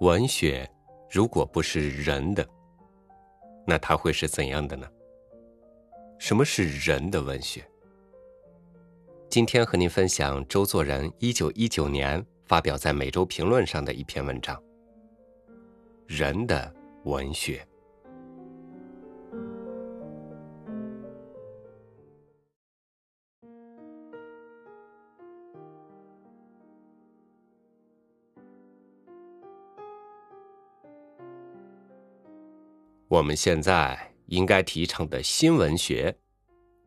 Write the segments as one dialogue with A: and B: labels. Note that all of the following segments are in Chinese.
A: 文学如果不是人的，那它会是怎样的呢？什么是人的文学？今天和您分享周作人一九一九年发表在《每周评论》上的一篇文章：人的文学。我们现在应该提倡的新文学，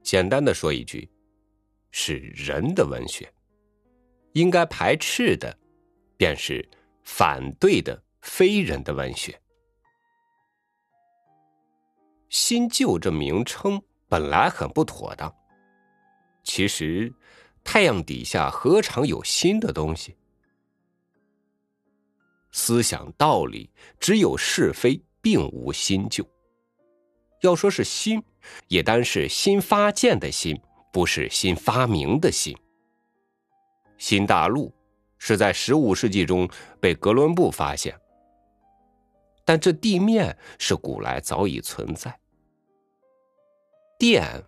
A: 简单的说一句，是人的文学。应该排斥的，便是反对的非人的文学。新旧这名称本来很不妥当。其实，太阳底下何尝有新的东西？思想道理只有是非。并无新旧。要说是新，也单是新发现的新，不是新发明的新。新大陆是在十五世纪中被哥伦布发现，但这地面是古来早已存在。电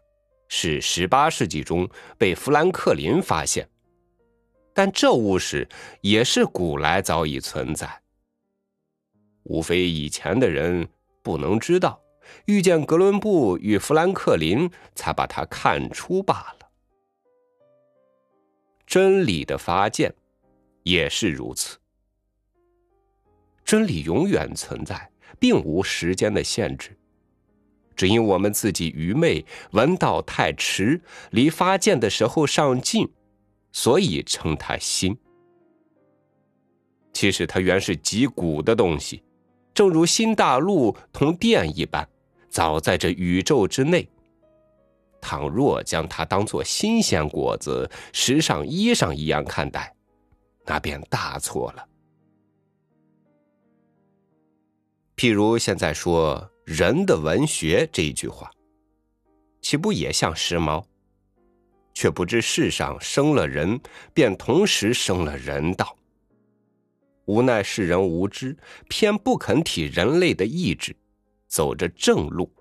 A: 是十八世纪中被富兰克林发现，但这物事也是古来早已存在。无非以前的人不能知道，遇见哥伦布与富兰克林，才把他看出罢了。真理的发现也是如此。真理永远存在，并无时间的限制，只因我们自己愚昧，闻道太迟，离发现的时候尚近，所以称它新。其实它原是极古的东西。正如新大陆同电一般，早在这宇宙之内。倘若将它当作新鲜果子、时尚衣裳一样看待，那便大错了。譬如现在说“人的文学”这一句话，岂不也像时髦？却不知世上生了人，便同时生了人道。无奈世人无知，偏不肯体人类的意志，走着正路，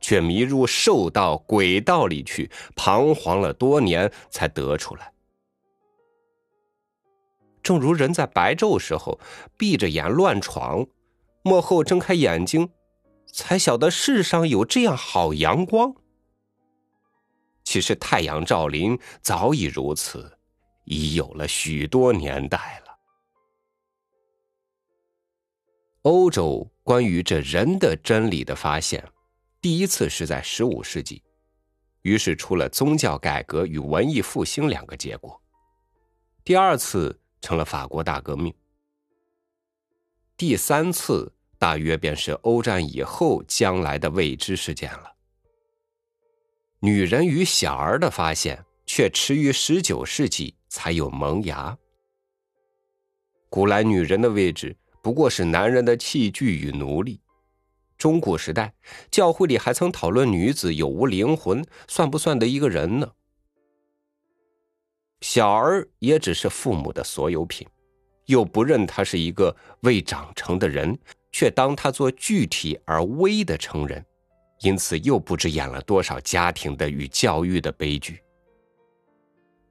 A: 却迷入兽道、鬼道里去，彷徨了多年才得出来。正如人在白昼时候闭着眼乱闯，幕后睁开眼睛，才晓得世上有这样好阳光。其实太阳照临早已如此，已有了许多年代了。欧洲关于这人的真理的发现，第一次是在十五世纪，于是出了宗教改革与文艺复兴两个结果。第二次成了法国大革命。第三次大约便是欧战以后将来的未知事件了。女人与小儿的发现却迟于十九世纪才有萌芽。古来女人的位置。不过是男人的器具与奴隶。中古时代，教会里还曾讨论女子有无灵魂，算不算得一个人呢？小儿也只是父母的所有品，又不认他是一个未长成的人，却当他做具体而微的成人，因此又不知演了多少家庭的与教育的悲剧。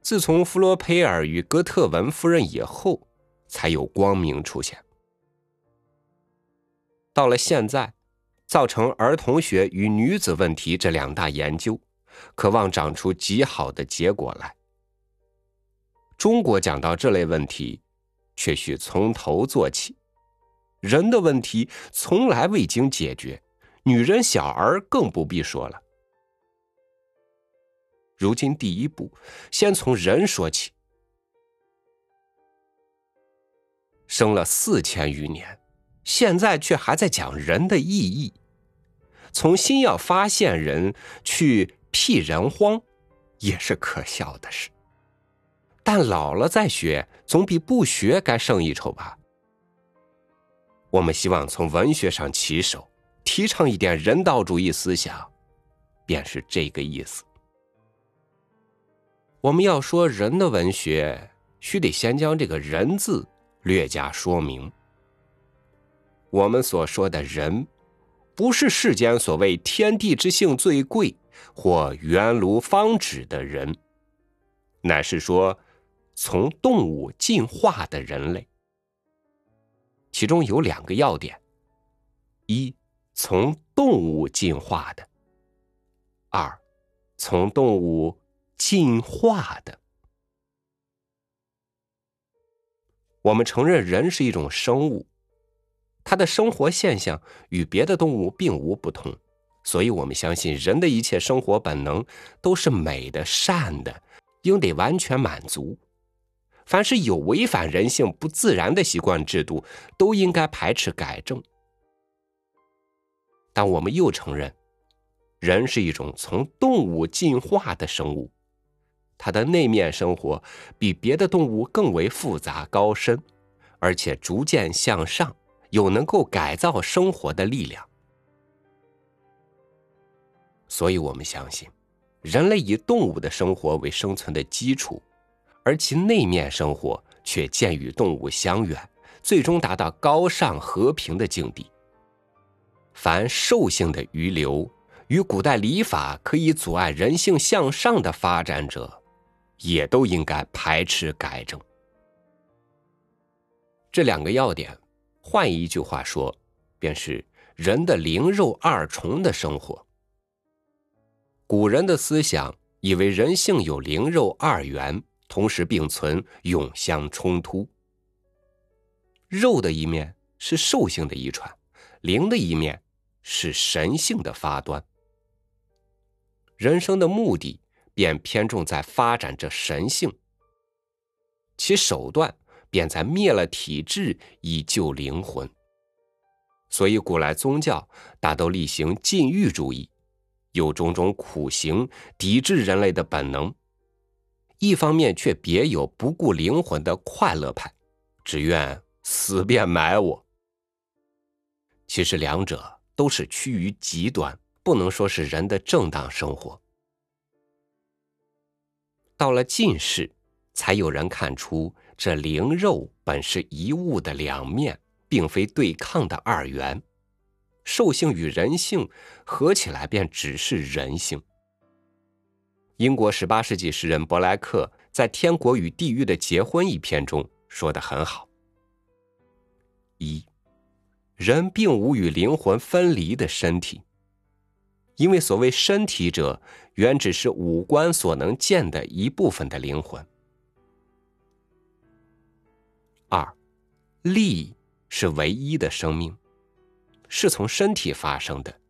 A: 自从弗罗佩尔与哥特文夫人以后，才有光明出现。到了现在，造成儿童学与女子问题这两大研究，渴望长出极好的结果来。中国讲到这类问题，却需从头做起。人的问题从来未经解决，女人、小儿更不必说了。如今第一步，先从人说起。生了四千余年。现在却还在讲人的意义，从新要发现人去辟人荒，也是可笑的事。但老了再学，总比不学该胜一筹吧。我们希望从文学上起手，提倡一点人道主义思想，便是这个意思。我们要说人的文学，须得先将这个人字略加说明。我们所说的人，不是世间所谓天地之性最贵或圆炉方止的人，乃是说从动物进化的人类。其中有两个要点：一，从动物进化的；二，从动物进化的。我们承认人是一种生物，它的生活现象与别的动物并无不同，所以我们相信人的一切生活本能都是美的、善的，应得完全满足。凡是有违反人性、不自然的习惯制度，都应该排斥改正。但我们又承认，人是一种从动物进化的生物。它的内面生活比别的动物更为复杂高深，而且逐渐向上，有能够改造生活的力量。所以我们相信，人类以动物的生活为生存的基础，而其内面生活却渐与动物相远，最终达到高尚和平的境地。凡兽性的余留与古代礼法可以阻碍人性向上的发展者。也都应该排斥改正。这两个要点，换一句话说，便是人的灵肉二重的生活。古人的思想以为人性有灵肉二元，同时并存，永相冲突。肉的一面是兽性的遗传，灵的一面是神性的发端。人生的目的。便偏重在发展这神性，其手段便在灭了体质以救灵魂。所以古来宗教大都力行禁欲主义，有种种苦行抵制人类的本能；一方面却别有不顾灵魂的快乐派，只愿死便埋我。其实两者都是趋于极端，不能说是人的正当生活。到了近世，才有人看出这灵肉本是一物的两面，并非对抗的二元。兽性与人性合起来，便只是人性。英国十八世纪诗人伯莱克在《天国与地狱的结婚》一篇中说的很好：一，人并无与灵魂分离的身体。因为所谓身体者，原只是五官所能见的一部分的灵魂。二，力是唯一的生命，是从身体发生的。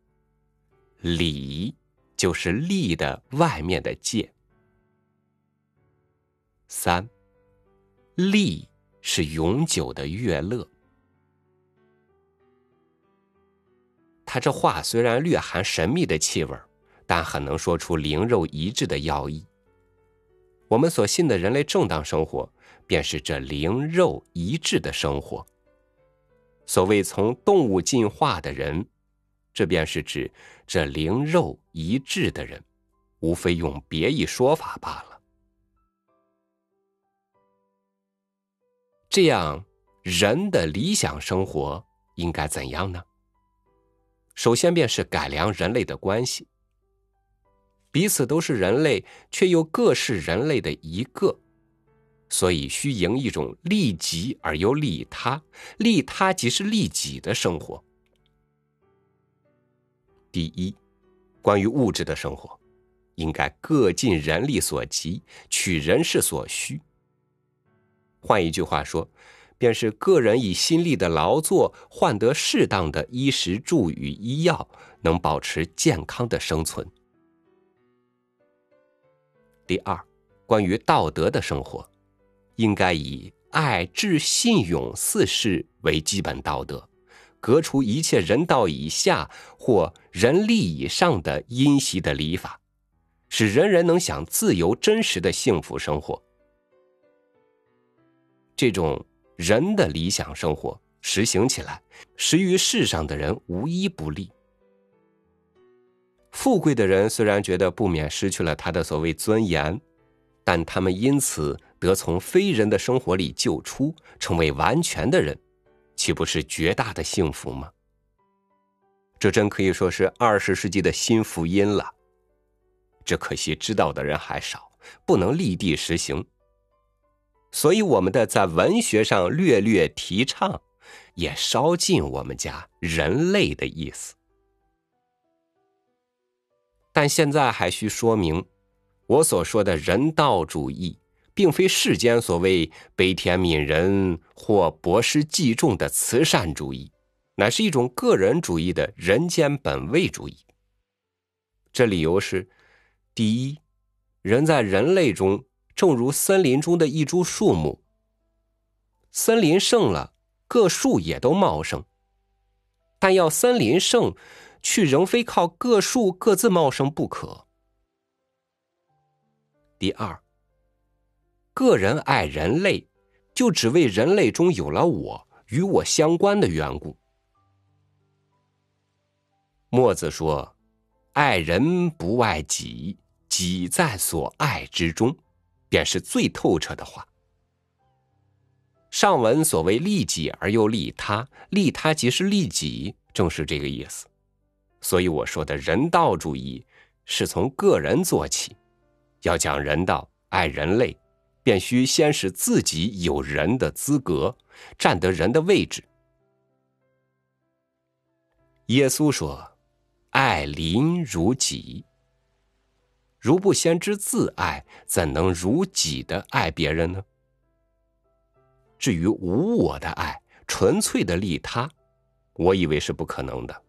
A: 理就是力的外面的界。三，力是永久的悦乐。他这话虽然略含神秘的气味但很能说出灵肉一致的要义。我们所信的人类正当生活，便是这灵肉一致的生活。所谓从动物进化的人，这便是指这灵肉一致的人，无非用别一说法罢了。这样，人的理想生活应该怎样呢？首先便是改良人类的关系，彼此都是人类，却又各是人类的一个，所以需营一种利己而又利他，利他即是利己的生活。第一，关于物质的生活，应该各尽人力所及，取人事所需。换一句话说。便是个人以心力的劳作换得适当的衣食住与医药，能保持健康的生存。第二，关于道德的生活，应该以爱、智、信、勇四事为基本道德，革除一切人道以下或人力以上的阴习的礼法，使人人能享自由真实的幸福生活。这种。人的理想生活实行起来，实于世上的人无一不利。富贵的人虽然觉得不免失去了他的所谓尊严，但他们因此得从非人的生活里救出，成为完全的人，岂不是绝大的幸福吗？这真可以说是二十世纪的新福音了。只可惜知道的人还少，不能立地实行。所以我们的在文学上略略提倡，也稍尽我们家人类的意思。但现在还需说明，我所说的人道主义，并非世间所谓悲天悯人或博施济众的慈善主义，乃是一种个人主义的人间本位主义。这理由是：第一，人在人类中，正如森林中的一株树木，森林盛了，各树也都茂盛，但要森林盛。却仍非靠各树各自茂盛不可。第二，个人爱人类，就只为人类中有了我与我相关的缘故。墨子说：“爱人不爱己，己在所爱之中”，便是最透彻的话。上文所谓利己而又利他，利他即是利己，正是这个意思。所以我说的人道主义是从个人做起，要讲人道、爱人类，便须先使自己有人的资格，占得人的位置。耶稣说：“爱邻如己。”如不先知自爱，怎能如己的爱别人呢？至于无我的爱，纯粹的利他，我以为是不可能的。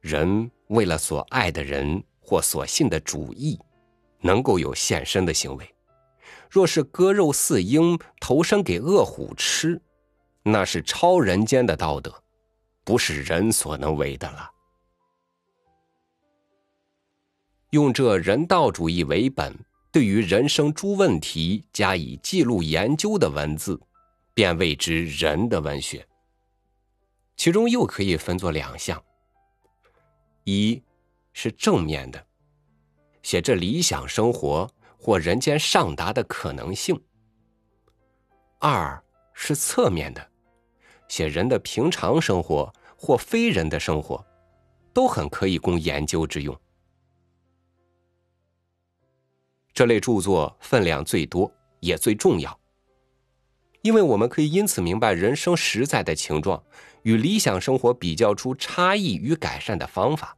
A: 人为了所爱的人或所信的主义，能够有献身的行为；若是割肉饲鹰，投身给恶虎吃，那是超人间的道德，不是人所能为的了。用这人道主义为本，对于人生诸问题加以记录研究的文字，便谓之人的文学。其中又可以分作两项。一是正面的，写着理想生活或人间上达的可能性；二是侧面的，写人的平常生活或非人的生活，都很可以供研究之用。这类著作分量最多，也最重要，因为我们可以因此明白人生实在的情状。与理想生活比较出差异与改善的方法。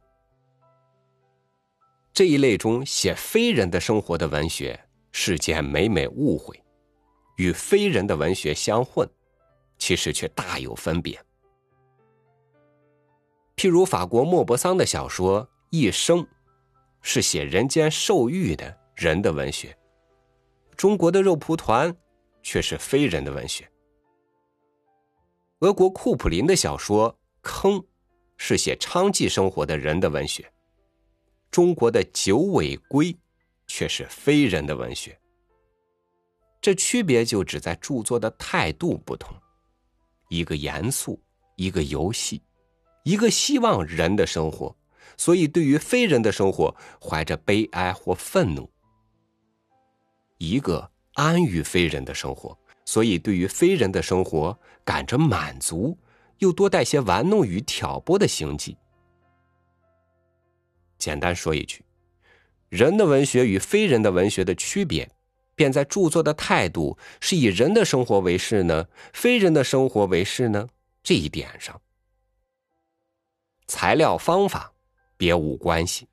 A: 这一类中写非人的生活的文学，世间每每误会，与非人的文学相混，其实却大有分别。譬如法国莫泊桑的小说《一生》，是写人间受欲的人的文学；中国的肉蒲团，却是非人的文学。俄国库普林的小说《坑》，是写娼妓生活的人的文学；中国的九尾龟，却是非人的文学。这区别就只在著作的态度不同：一个严肃，一个游戏；一个希望人的生活，所以对于非人的生活怀着悲哀或愤怒；一个安于非人的生活。所以，对于非人的生活，感着满足，又多带些玩弄与挑拨的行迹。简单说一句，人的文学与非人的文学的区别，便在著作的态度是以人的生活为事呢，非人的生活为事呢这一点上。材料方法别无关系。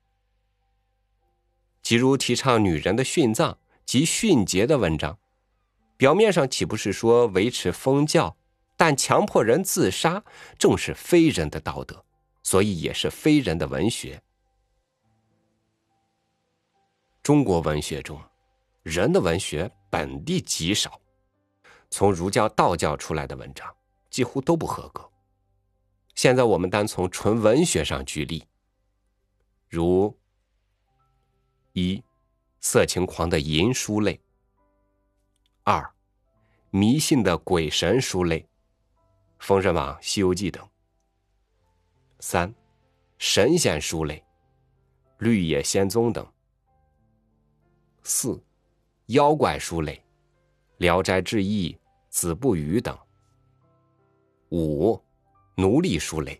A: 即如提倡女人的殉葬及殉节的文章。表面上岂不是说维持封教，但强迫人自杀正是非人的道德，所以也是非人的文学。中国文学中，人的文学本地极少，从儒教、道教出来的文章几乎都不合格。现在我们单从纯文学上举例，如一色情狂的淫书类。二，迷信的鬼神书类，《封神榜》《西游记》等。三，神仙书类，《绿野仙踪》等。四，妖怪书类，《聊斋志异》《子不语》等。五，奴隶书类，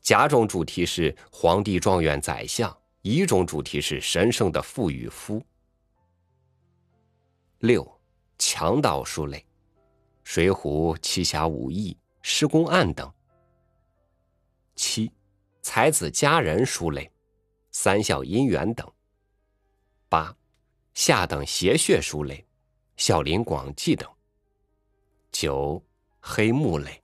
A: 甲种主题是皇帝、状元、宰相，乙种主题是神圣的父与夫。六，强盗书类，《水浒》《七侠五义》《施公案》等。七，才子佳人书类，《三笑姻缘》等。八，下等邪血书类，《孝林广记》等。九，黑幕类。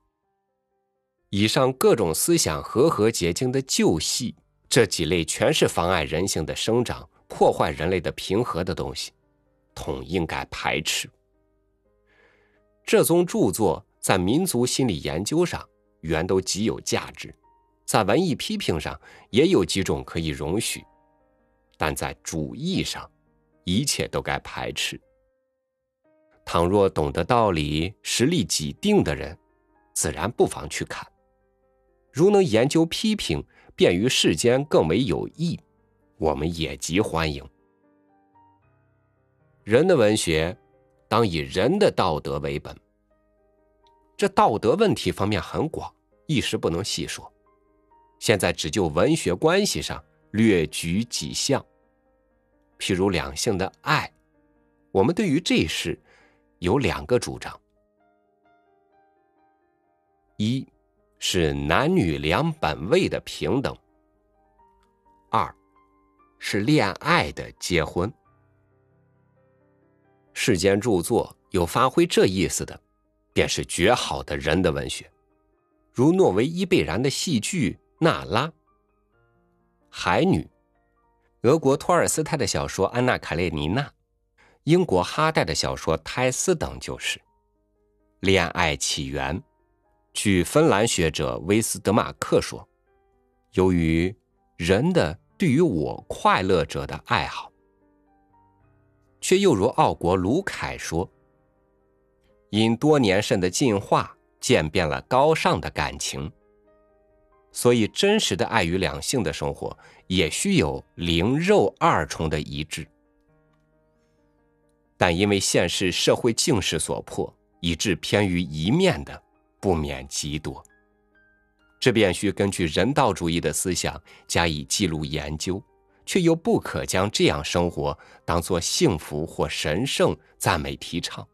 A: 以上各种思想和合结晶的旧戏，这几类全是妨碍人性的生长、破坏人类的平和的东西，统应该排斥。这宗著作在民族心理研究上原都极有价值，在文艺批评上也有几种可以容许。但在主义上，一切都该排斥。倘若懂得道理、实力己定的人，自然不妨去看；如能研究批评，便于世间更为有益，我们也极欢迎。人的文学，当以人的道德为本。这道德问题方面很广，一时不能细说。现在只就文学关系上略举几项。譬如两性的爱，我们对于这事有两个主张：一是男女两本位的平等；二是恋爱的结婚。世间著作有发挥这意思的，便是绝好的人的文学，如诺维伊贝然的戏剧《娜拉》，海女。俄国托尔斯泰的小说《安娜·卡列尼娜》，英国哈代的小说《胎丝》等，就是恋爱起源。据芬兰学者威斯德马克说，由于人的对于我快乐者的爱好，却又如奥国卢凯说，因多年甚的进化，渐变了高尚的感情。所以，真实的爱与两性的生活也需有灵肉二重的一致，但因为现实社会境势所迫，以致偏于一面的不免极多。这便需根据人道主义的思想加以记录研究，却又不可将这样生活当作幸福或神圣赞美提倡。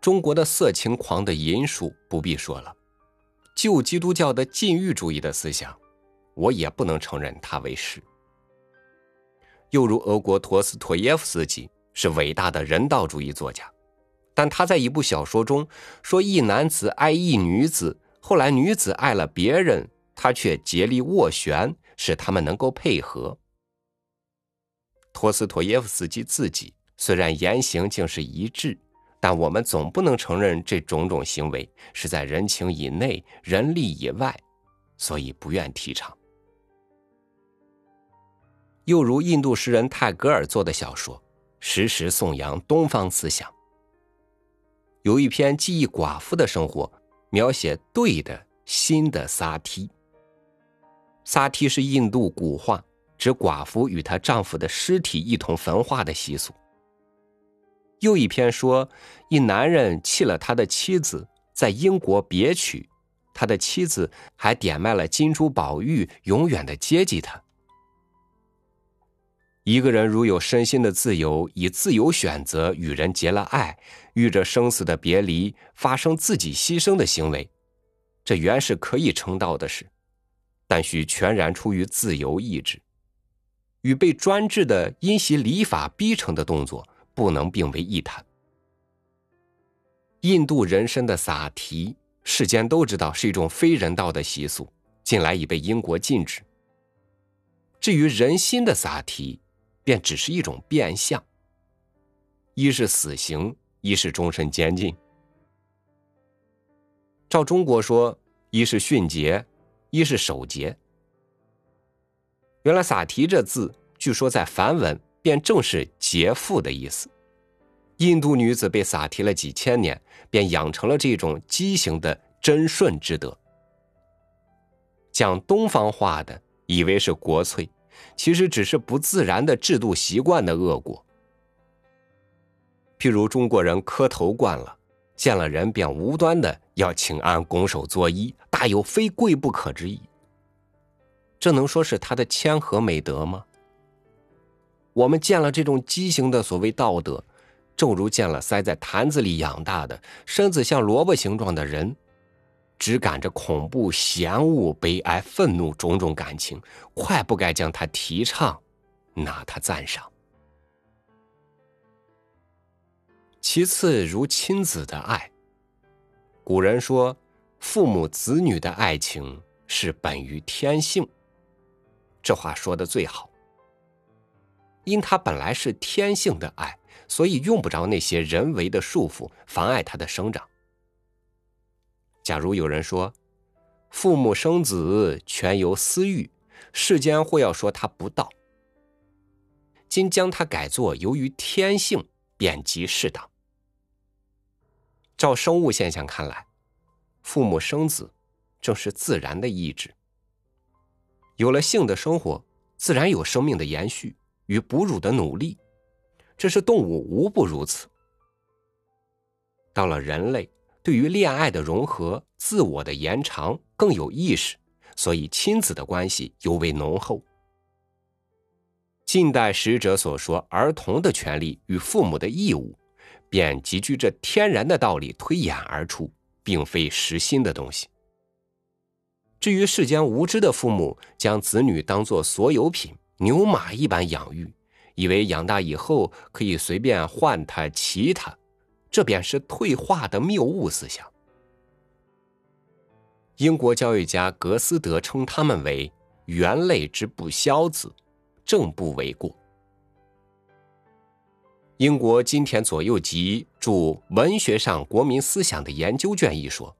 A: 中国的色情狂的淫术不必说了。旧基督教的禁欲主义的思想，我也不能承认它为是。又如俄国陀思妥耶夫斯基是伟大的人道主义作家，但他在一部小说中说一男子爱一女子，后来女子爱了别人，他却竭力斡旋，使他们能够配合。托斯妥耶夫斯基自己虽然言行竟是一致。但我们总不能承认这种种行为是在人情以内、人力以外，所以不愿提倡。又如印度诗人泰戈尔做的小说，时时颂扬东方思想。有一篇记忆寡妇的生活，描写对的新的萨提。萨提是印度古话，指寡妇与她丈夫的尸体一同焚化的习俗。又一篇说，一男人弃了他的妻子，在英国别娶，他的妻子还点卖了金珠宝玉，永远的接济他。一个人如有身心的自由，以自由选择与人结了爱，遇着生死的别离，发生自己牺牲的行为，这原是可以称道的事，但需全然出于自由意志，与被专制的因袭礼法逼成的动作。不能并为一谈。印度人参的撒提，世间都知道是一种非人道的习俗，近来已被英国禁止。至于人心的撒提，便只是一种变相，一是死刑，一是终身监禁。照中国说，一是训诫，一是守节。原来撒提这字，据说在梵文。便正是劫富的意思。印度女子被撒提了几千年，便养成了这种畸形的贞顺之德。讲东方话的以为是国粹，其实只是不自然的制度习惯的恶果。譬如中国人磕头惯了，见了人便无端的要请安拱手作揖，大有非跪不可之意。这能说是他的谦和美德吗？我们见了这种畸形的所谓道德，正如见了塞在坛子里养大的身子像萝卜形状的人，只感着恐怖、嫌恶、悲哀、愤怒种种感情，快不该将他提倡，拿他赞赏。其次，如亲子的爱。古人说，父母子女的爱情是本于天性。这话说的最好，因他本来是天性的爱，所以用不着那些人为的束缚妨碍他的生长。假如有人说，父母生子全由私欲，世间或要说他不道。今将他改作由于天性，便极适当。照生物现象看来，父母生子正是自然的意志。有了性的生活，自然有生命的延续与哺乳的努力，这是动物无不如此。到了人类，对于恋爱的融合、自我的延长更有意识，所以亲子的关系尤为浓厚。近代使者所说儿童的权利与父母的义务。便集聚这天然的道理推演而出，并非实心的东西。至于世间无知的父母，将子女当作所有品、牛马一般养育，以为养大以后可以随便换他、骑他，这便是退化的谬误思想。英国教育家格斯德称他们为“猿类之不肖子”，正不为过。英国金田左右集著《文学上国民思想的研究卷》一说，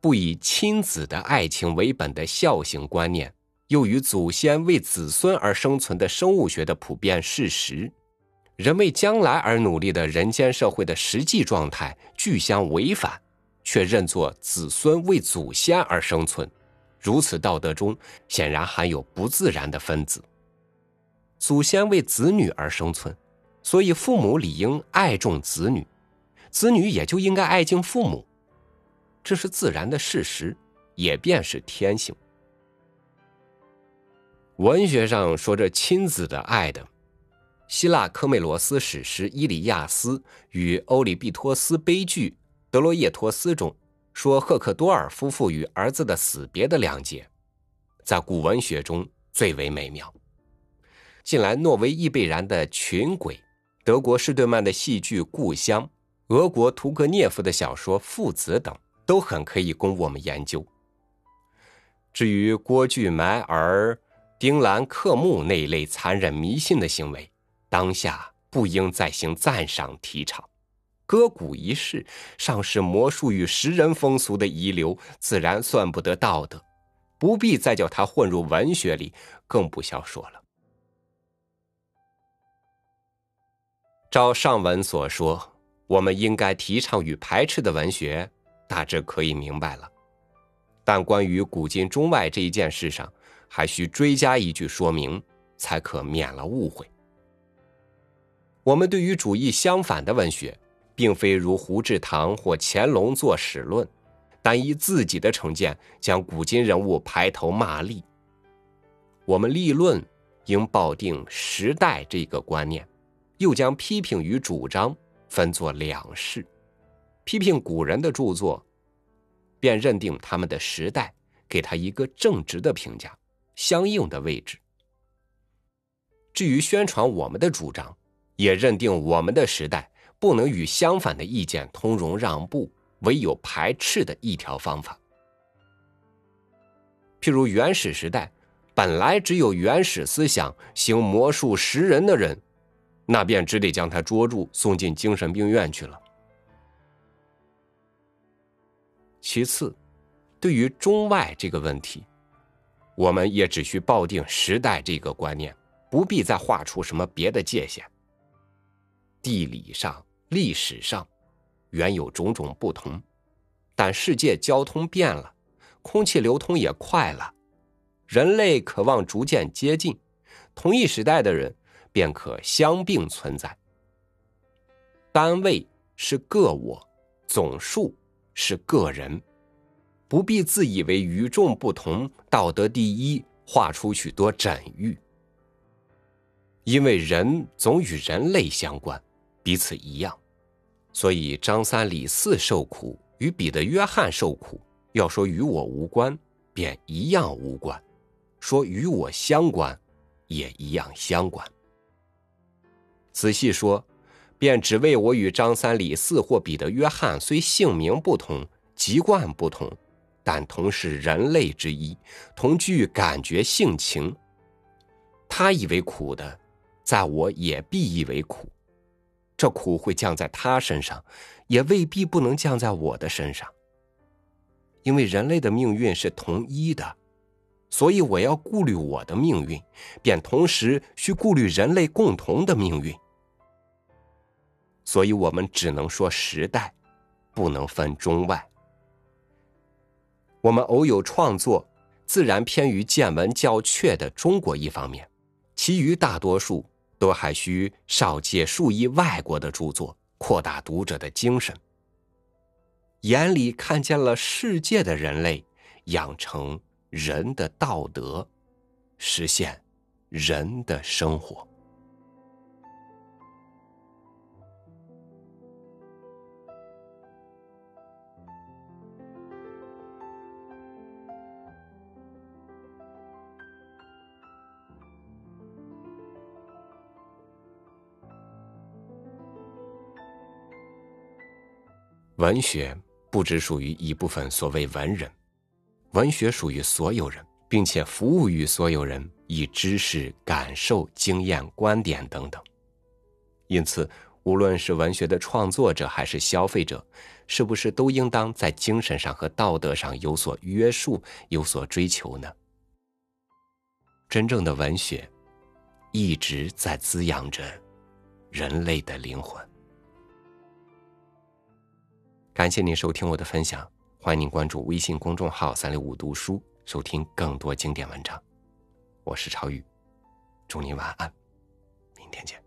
A: 不以亲子的爱情为本的孝行观念，又与祖先为子孙而生存的生物学的普遍事实，人为将来而努力的人间社会的实际状态俱相违反，却认作子孙为祖先而生存，如此道德中显然含有不自然的分子。祖先为子女而生存。所以，父母理应爱重子女，子女也就应该爱敬父母，这是自然的事实，也便是天性。文学上说着亲子的爱的，希腊科梅罗斯史诗《伊里亚斯》与欧里庇托斯悲剧《德罗叶托斯》中说赫克多尔夫妇与儿子的死别的两节，在古文学中最为美妙。近来，诺维伊贝然的《群鬼》。德国施顿曼的戏剧《故乡》，俄国屠格涅夫的小说《父子》等，都很可以供我们研究。至于郭巨埋儿、丁兰刻木那一类残忍迷信的行为，当下不应再行赞赏提倡。割骨一事，尚是魔术与食人风俗的遗留，自然算不得道德，不必再叫它混入文学里，更不消说了。照上文所说，我们应该提倡与排斥的文学，大致可以明白了。但关于古今中外这一件事上，还需追加一句说明，才可免了误会。我们对于主义相反的文学，并非如胡志堂或乾隆做史论，单依自己的成见将古今人物排头骂立。我们立论应抱定时代这个观念。又将批评与主张分作两事，批评古人的著作，便认定他们的时代，给他一个正直的评价，相应的位置。至于宣传我们的主张，也认定我们的时代不能与相反的意见通融让步，唯有排斥的一条方法。譬如原始时代，本来只有原始思想、行魔术食人的人。那便只得将他捉住，送进精神病院去了。其次，对于中外这个问题，我们也只需抱定时代这个观念，不必再画出什么别的界限。地理上、历史上，原有种种不同，但世界交通变了，空气流通也快了，人类渴望逐渐接近，同一时代的人。便可相并存在。单位是个我，总数是个人，不必自以为与众不同、道德第一，画出许多枕喻。因为人总与人类相关，彼此一样，所以张三李四受苦与彼得约翰受苦，要说与我无关，便一样无关；说与我相关，也一样相关。仔细说，便只为我与张三李四或彼得约翰虽姓名不同、籍贯不同，但同是人类之一，同具感觉性情。他以为苦的，在我也必以为苦。这苦会降在他身上，也未必不能降在我的身上。因为人类的命运是同一的，所以我要顾虑我的命运，便同时需顾虑人类共同的命运。所以我们只能说时代，不能分中外。我们偶有创作，自然偏于见闻较确的中国一方面，其余大多数都还需少借数亿外国的著作，扩大读者的精神，眼里看见了世界的人类，养成人的道德，实现人的生活。文学不只属于一部分所谓文人，文学属于所有人，并且服务于所有人，以知识、感受、经验、观点等等。因此，无论是文学的创作者还是消费者，是不是都应当在精神上和道德上有所约束、有所追求呢？真正的文学，一直在滋养着人类的灵魂。感谢您收听我的分享，欢迎您关注微信公众号“三六五读书”，收听更多经典文章。我是超宇，祝您晚安，明天见。